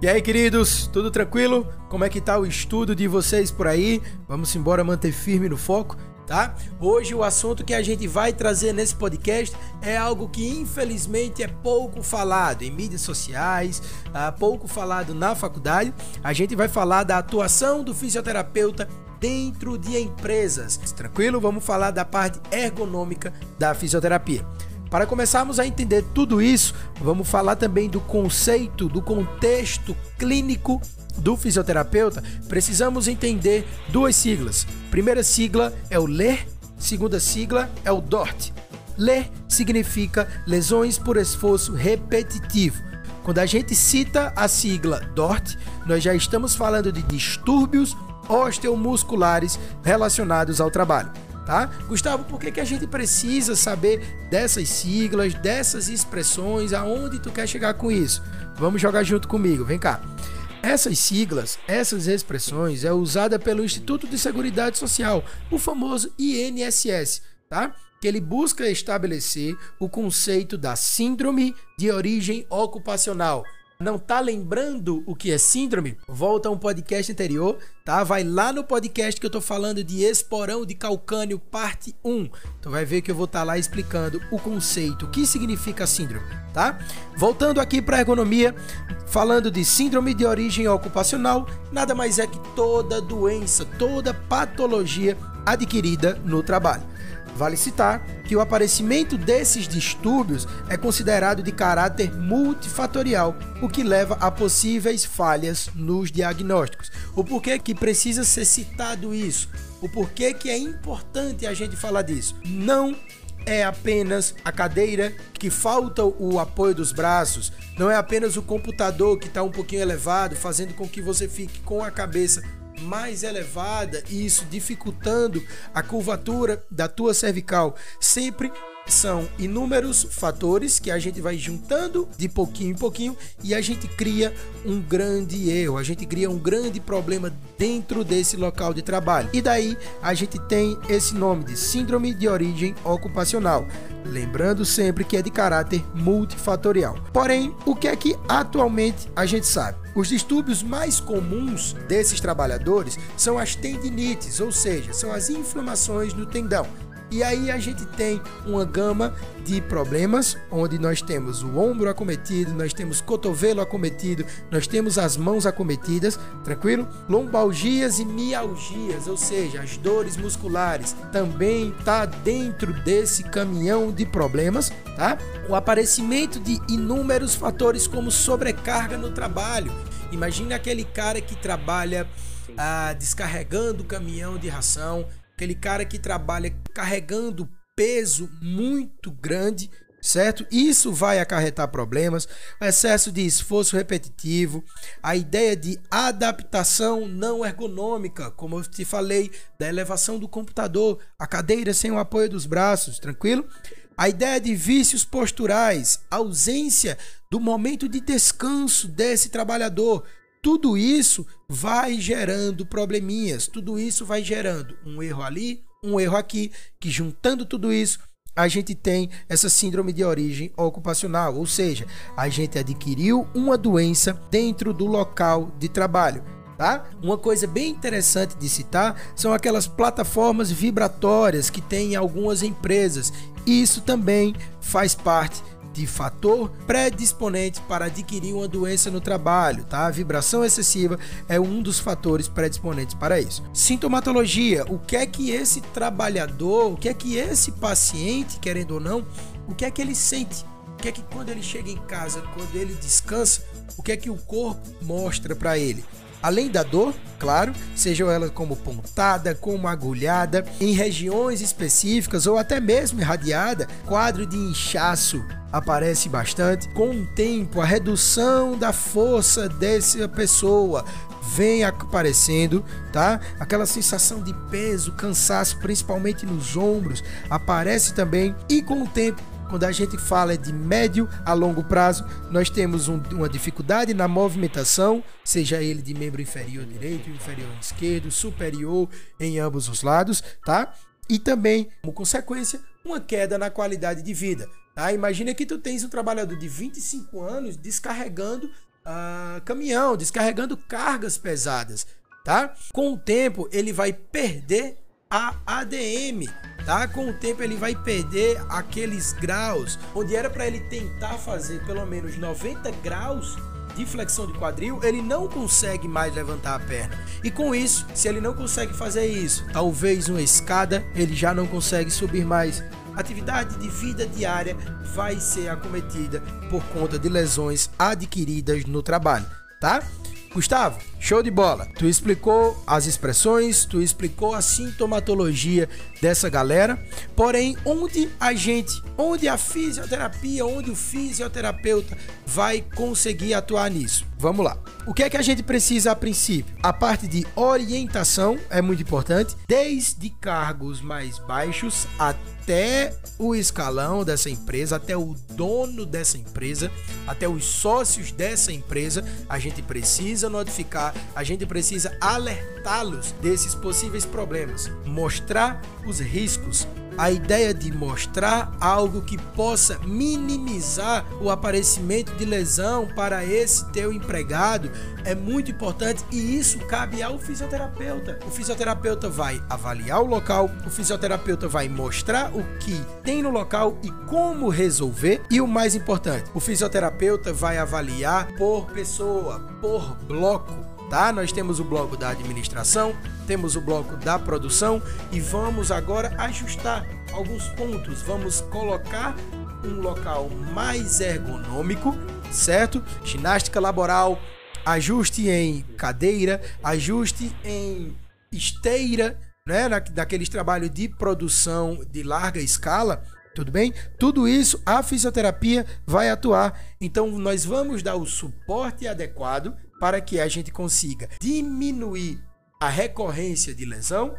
E aí, queridos, tudo tranquilo? Como é que tá o estudo de vocês por aí? Vamos embora manter firme no foco, tá? Hoje o assunto que a gente vai trazer nesse podcast é algo que infelizmente é pouco falado em mídias sociais, uh, pouco falado na faculdade. A gente vai falar da atuação do fisioterapeuta dentro de empresas. Tranquilo? Vamos falar da parte ergonômica da fisioterapia. Para começarmos a entender tudo isso, vamos falar também do conceito, do contexto clínico do fisioterapeuta. Precisamos entender duas siglas. Primeira sigla é o LER, segunda sigla é o DORT. LER significa lesões por esforço repetitivo. Quando a gente cita a sigla DORT, nós já estamos falando de distúrbios osteomusculares relacionados ao trabalho tá? Gustavo, por que, que a gente precisa saber dessas siglas, dessas expressões, aonde tu quer chegar com isso? Vamos jogar junto comigo, vem cá. Essas siglas, essas expressões é usada pelo Instituto de Seguridade Social, o famoso INSS, tá? Que ele busca estabelecer o conceito da síndrome de origem ocupacional não tá lembrando o que é síndrome, volta a um podcast anterior, tá? Vai lá no podcast que eu tô falando de esporão de calcânio, parte 1. Tu vai ver que eu vou estar tá lá explicando o conceito, o que significa síndrome, tá? Voltando aqui para ergonomia, falando de síndrome de origem ocupacional, nada mais é que toda doença, toda patologia adquirida no trabalho. Vale citar que o aparecimento desses distúrbios é considerado de caráter multifatorial, o que leva a possíveis falhas nos diagnósticos. O porquê que precisa ser citado isso? O porquê que é importante a gente falar disso? Não é apenas a cadeira que falta o apoio dos braços, não é apenas o computador que está um pouquinho elevado, fazendo com que você fique com a cabeça mais elevada e isso dificultando a curvatura da tua cervical. Sempre são inúmeros fatores que a gente vai juntando de pouquinho em pouquinho e a gente cria um grande erro, a gente cria um grande problema dentro desse local de trabalho. E daí a gente tem esse nome de síndrome de origem ocupacional. Lembrando sempre que é de caráter multifatorial. Porém, o que é que atualmente a gente sabe? Os distúrbios mais comuns desses trabalhadores são as tendinites, ou seja, são as inflamações no tendão. E aí a gente tem uma gama de problemas, onde nós temos o ombro acometido, nós temos cotovelo acometido, nós temos as mãos acometidas, tranquilo? Lombalgias e mialgias, ou seja, as dores musculares, também tá dentro desse caminhão de problemas, tá? O aparecimento de inúmeros fatores como sobrecarga no trabalho. Imagine aquele cara que trabalha ah, descarregando o caminhão de ração, aquele cara que trabalha carregando peso muito grande, certo? Isso vai acarretar problemas, excesso de esforço repetitivo, a ideia de adaptação não ergonômica, como eu te falei, da elevação do computador, a cadeira sem o apoio dos braços, tranquilo? A ideia de vícios posturais, ausência do momento de descanso desse trabalhador, tudo isso vai gerando probleminhas, tudo isso vai gerando um erro ali, um erro aqui, que juntando tudo isso, a gente tem essa síndrome de origem ocupacional, ou seja, a gente adquiriu uma doença dentro do local de trabalho. Tá? Uma coisa bem interessante de citar são aquelas plataformas vibratórias que tem em algumas empresas. Isso também faz parte de fator predisponente para adquirir uma doença no trabalho, tá? A vibração excessiva é um dos fatores predisponentes para isso. Sintomatologia, o que é que esse trabalhador, o que é que esse paciente, querendo ou não, o que é que ele sente? O que é que quando ele chega em casa, quando ele descansa, o que é que o corpo mostra para ele? Além da dor, claro, sejam elas como pontada, como agulhada, em regiões específicas ou até mesmo irradiada, quadro de inchaço aparece bastante. Com o tempo, a redução da força dessa pessoa vem aparecendo, tá? Aquela sensação de peso, cansaço, principalmente nos ombros, aparece também e com o tempo quando a gente fala de médio a longo prazo, nós temos um, uma dificuldade na movimentação, seja ele de membro inferior direito, inferior esquerdo, superior em ambos os lados, tá? E também, como consequência, uma queda na qualidade de vida. Tá? Imagina que tu tens um trabalhador de 25 anos descarregando uh, caminhão, descarregando cargas pesadas, tá? Com o tempo ele vai perder a ADM, tá? Com o tempo ele vai perder aqueles graus onde era para ele tentar fazer pelo menos 90 graus de flexão de quadril, ele não consegue mais levantar a perna. E com isso, se ele não consegue fazer isso, talvez uma escada, ele já não consegue subir mais. Atividade de vida diária vai ser acometida por conta de lesões adquiridas no trabalho, tá? Gustavo, show de bola. Tu explicou as expressões, tu explicou a sintomatologia dessa galera. Porém, onde a gente, onde a fisioterapia, onde o fisioterapeuta vai conseguir atuar nisso? Vamos lá. O que é que a gente precisa a princípio? A parte de orientação é muito importante, desde cargos mais baixos até o escalão dessa empresa, até o dono dessa empresa, até os sócios dessa empresa, a gente precisa notificar, a gente precisa alertá-los desses possíveis problemas, mostrar os riscos, a ideia de mostrar algo que possa minimizar o aparecimento de lesão para esse teu empregado é muito importante e isso cabe ao fisioterapeuta. O fisioterapeuta vai avaliar o local, o fisioterapeuta vai mostrar o que tem no local e como resolver e o mais importante, o fisioterapeuta vai avaliar por pessoa, por bloco tá? Nós temos o bloco da administração, temos o bloco da produção e vamos agora ajustar alguns pontos. Vamos colocar um local mais ergonômico, certo? Ginástica laboral, ajuste em cadeira, ajuste em esteira, né? Daqueles trabalhos de produção de larga escala. Tudo bem? Tudo isso a fisioterapia vai atuar. Então, nós vamos dar o suporte adequado para que a gente consiga diminuir a recorrência de lesão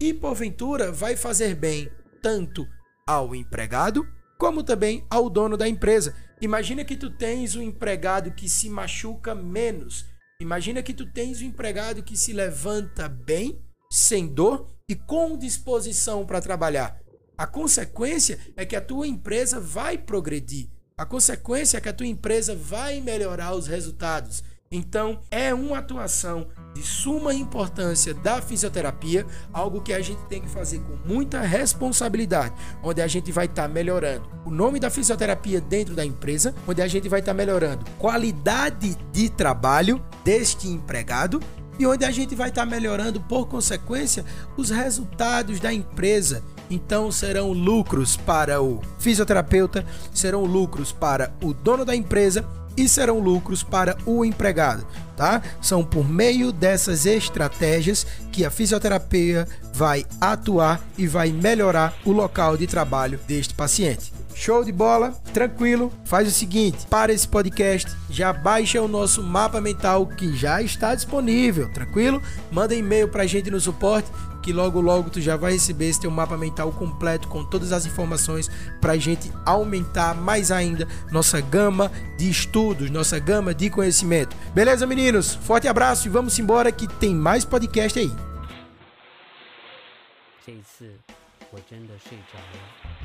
e, porventura, vai fazer bem tanto ao empregado como também ao dono da empresa. Imagina que tu tens um empregado que se machuca menos. Imagina que tu tens um empregado que se levanta bem, sem dor e com disposição para trabalhar. A consequência é que a tua empresa vai progredir. A consequência é que a tua empresa vai melhorar os resultados. Então, é uma atuação de suma importância da fisioterapia, algo que a gente tem que fazer com muita responsabilidade, onde a gente vai estar tá melhorando o nome da fisioterapia dentro da empresa, onde a gente vai estar tá melhorando qualidade de trabalho deste empregado e onde a gente vai estar tá melhorando, por consequência, os resultados da empresa. Então serão lucros para o fisioterapeuta, serão lucros para o dono da empresa e serão lucros para o empregado, tá? São por meio dessas estratégias que a fisioterapia vai atuar e vai melhorar o local de trabalho deste paciente. Show de bola, tranquilo. Faz o seguinte, para esse podcast, já baixa o nosso mapa mental que já está disponível, tranquilo? Manda e-mail para a gente no suporte que logo logo tu já vai receber esse teu mapa mental completo com todas as informações para a gente aumentar mais ainda nossa gama de estudos, nossa gama de conhecimento. Beleza, meninos? Forte abraço e vamos embora que tem mais podcast aí. 这次我真的睡着了。